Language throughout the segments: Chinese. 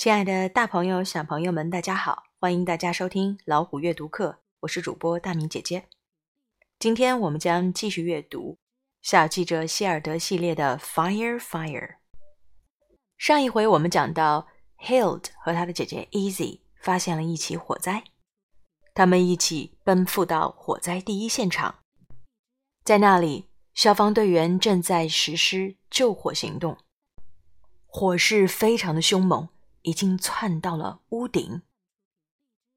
亲爱的大朋友、小朋友们，大家好！欢迎大家收听老虎阅读课，我是主播大明姐姐。今天我们将继续阅读《小记者希尔德》系列的《Fire Fire》。上一回我们讲到，Hild 和他的姐姐 Easy 发现了一起火灾，他们一起奔赴到火灾第一现场，在那里，消防队员正在实施救火行动，火势非常的凶猛。已经窜到了屋顶。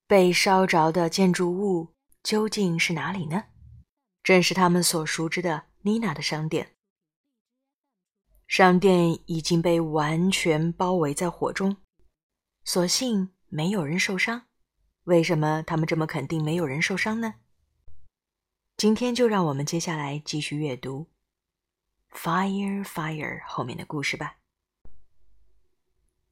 被烧着的建筑物究竟是哪里呢？正是他们所熟知的妮娜的商店。商店已经被完全包围在火中，所幸没有人受伤。为什么他们这么肯定没有人受伤呢？今天就让我们接下来继续阅读《Fire Fire》后面的故事吧。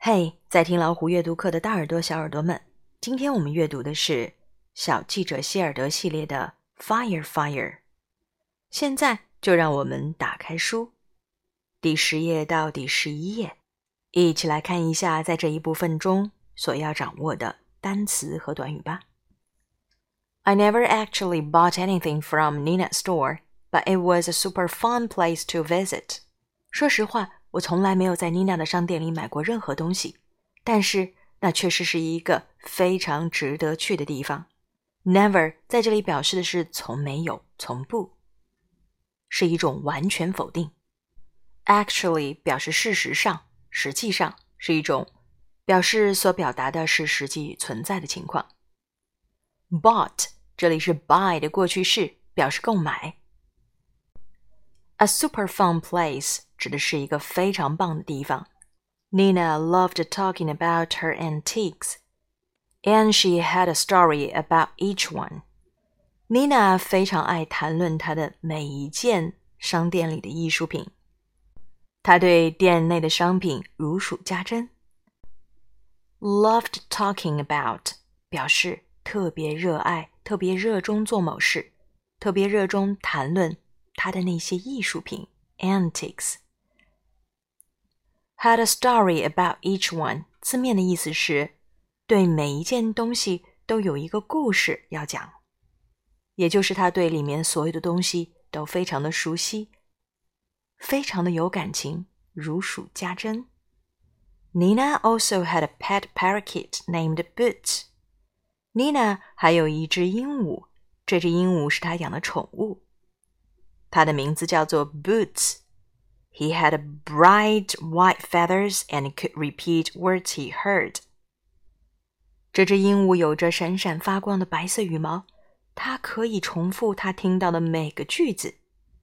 嘿，在听老虎阅读课的大耳朵、小耳朵们，今天我们阅读的是《小记者希尔德》系列的《Fire Fire》。现在就让我们打开书，第十页到第十一页，一起来看一下在这一部分中所要掌握的单词和短语吧。I never actually bought anything from Nina's store, but it was a super fun place to visit. 说实话。我从来没有在妮娜的商店里买过任何东西，但是那确实是一个非常值得去的地方。Never 在这里表示的是从没有、从不，是一种完全否定。Actually 表示事实上、实际上，是一种表示所表达的是实际存在的情况。Bought 这里是 buy 的过去式，表示购买。A super fun place 指的是一个非常棒的地方。Nina loved talking about her antiques, and she had a story about each one. Nina 非常爱谈论她的每一件商店里的艺术品，她对店内的商品如数家珍。Loved talking about 表示特别热爱、特别热衷做某事、特别热衷谈论。 他的那些艺术品 antiques had a story about each one。字面的意思是对每一件东西都有一个故事要讲，也就是他对里面所有的东西都非常的熟悉，非常的有感情，如数家珍。Nina also had a pet parakeet named Boots。Nina 还有一只鹦鹉，这只鹦鹉是她养的宠物。 他的名字叫做 Boots。He had bright white feathers and could repeat words he heard。这只鹦鹉有着闪闪发光的白色羽毛，它可以重复它听到的每个句子。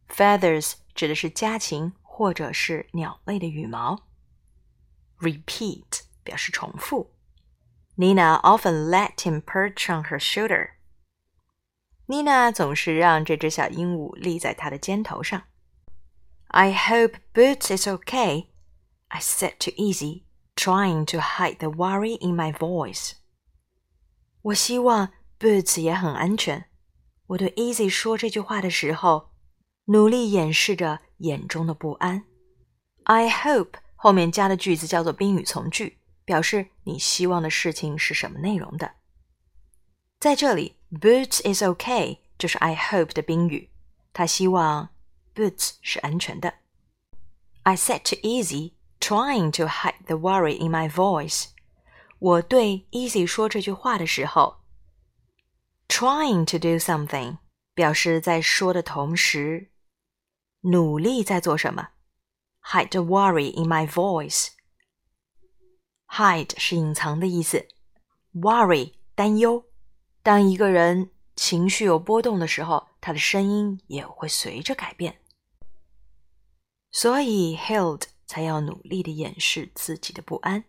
Feathers 指的是家禽或者是鸟类的羽毛。Repeat 表示重复。Nina often let him perch on her shoulder。 妮娜总是让这只小鹦鹉立在她的肩头上。I hope Boots is okay, I said to Easy, trying to hide the worry in my voice. 我希望 Boots 也很安全。我对 Easy 说这句话的时候，努力掩饰着眼中的不安。I hope 后面加的句子叫做宾语从句，表示你希望的事情是什么内容的。在这里。Boots is okay，就是 I hope 的宾语。他希望 Boots 是安全的。I said to Easy, trying to hide the worry in my voice。我对 Easy 说这句话的时候，trying to do something 表示在说的同时，努力在做什么。Hide the worry in my voice。Hide 是隐藏的意思，worry 担忧。 当一个人情绪有波动的时候，他的声音也会随着改变。所以 Hild 才要努力的掩饰自己的不安。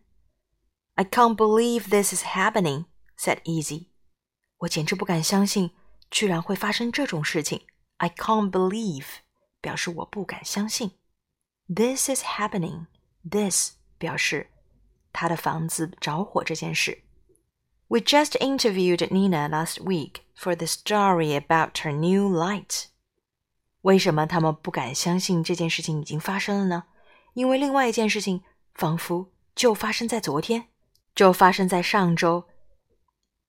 I can't believe this is happening," said Easy. 我简直不敢相信，居然会发生这种事情。I can't believe 表示我不敢相信。This is happening. This 表示他的房子着火这件事。We just interviewed Nina last week for the story about her new light. 为什么他们不敢相信这件事情已经发生了呢？因为另外一件事情仿佛就发生在昨天， 就发生在上周。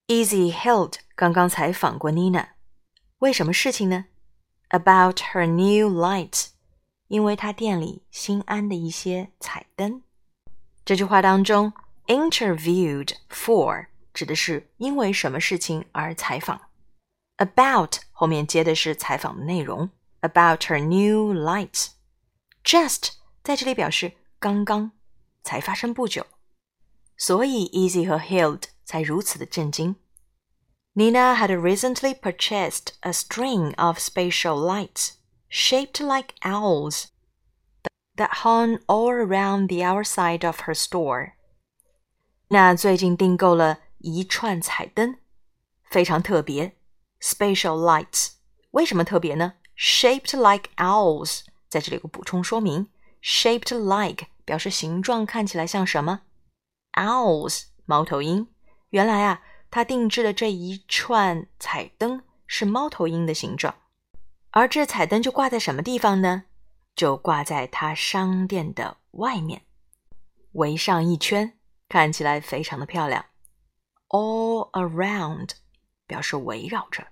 Easy held 刚刚采访过 Nina，为什么事情呢？About her new light，因为她店里新安的一些彩灯。这句话当中，interviewed for 指的是因为什么事情而采访，about 后面接的是采访的内容，about her new light。Just 在这里表示刚刚，才发生不久，所以 Easy 和 Hild 才如此的震惊。Nina had recently purchased a string of spatial lights shaped like owls that hung all around the outside of her store. 那最近订购了 一串彩灯，非常特别，spatial lights。为什么特别呢？Shaped like owls，在这里有个补充说明，shaped like 表示形状看起来像什么？Owls，猫头鹰。原来啊，他定制的这一串彩灯是猫头鹰的形状，而这彩灯就挂在什么地方呢？就挂在他商店的外面，围上一圈，看起来非常的漂亮。All around 表示围绕着，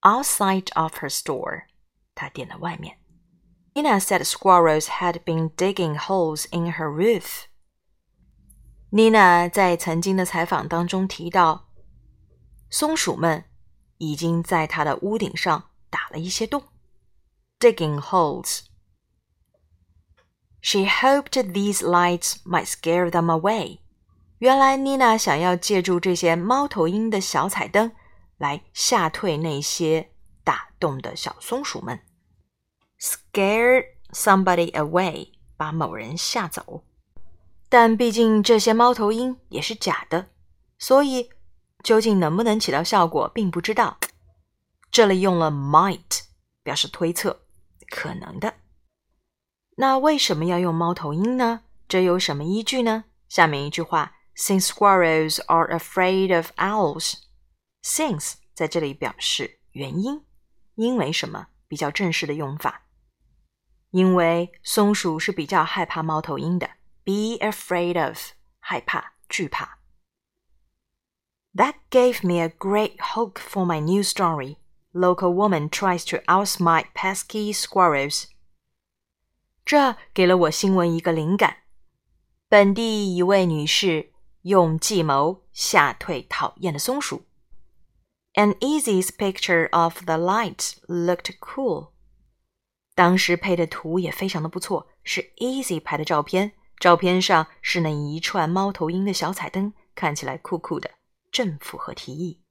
outside of her store，他店的外面。Ina said squirrels had been digging holes in her roof. Nina 在曾经的采访当中提到，松鼠们已经在她的屋顶上打了一些洞，digging holes. She hoped these lights might scare them away. 原来妮娜想要借助这些猫头鹰的小彩灯来吓退那些打洞的小松鼠们。Scare somebody away，把某人吓走。但毕竟这些猫头鹰也是假的，所以究竟能不能起到效果，并不知道。这里用了 might 表示推测，可能的。那为什么要用猫头鹰呢？这有什么依据呢？下面一句话 ：Since squirrels are afraid of owls，since 在这里表示原因，因为什么？比较正式的用法。因为松鼠是比较害怕猫头鹰的，be afraid of 害怕、惧怕。That gave me a great hook for my new story. Local woman tries to outsmart pesky squirrels. 这给了我新闻一个灵感。本地一位女士 用计谋吓退讨厌的松鼠。An Easy's picture of the light looked cool. 当时配的图也非常的不错，是 Easy 拍的照片，照片上是那一串猫头鹰的小彩灯，看起来酷酷的，正符合题意。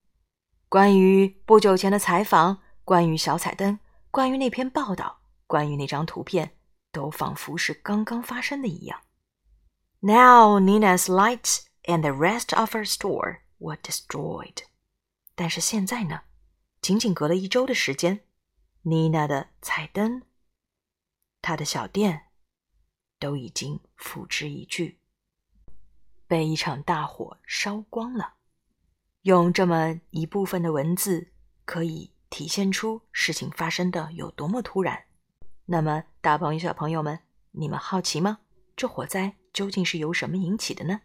关于不久前的采访，关于小彩灯，关于那篇报道，关于那张图片，都仿佛是刚刚发生的一样。Now Nina's lights and the rest of her store were destroyed。但是现在呢，仅仅隔了一周的时间，Nina 的彩灯。他的小店都已经付之一炬，被一场大火烧光了。用这么一部分的文字，可以体现出事情发生的有多么突然。那么，大朋友、小朋友们，你们好奇吗？这火灾究竟是由什么引起的呢？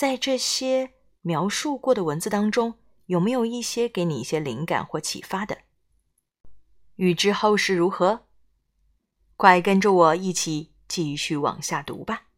在这些描述过的文字当中，有没有一些给你一些灵感或启发的？欲知后事如何？快跟着我一起继续往下读吧。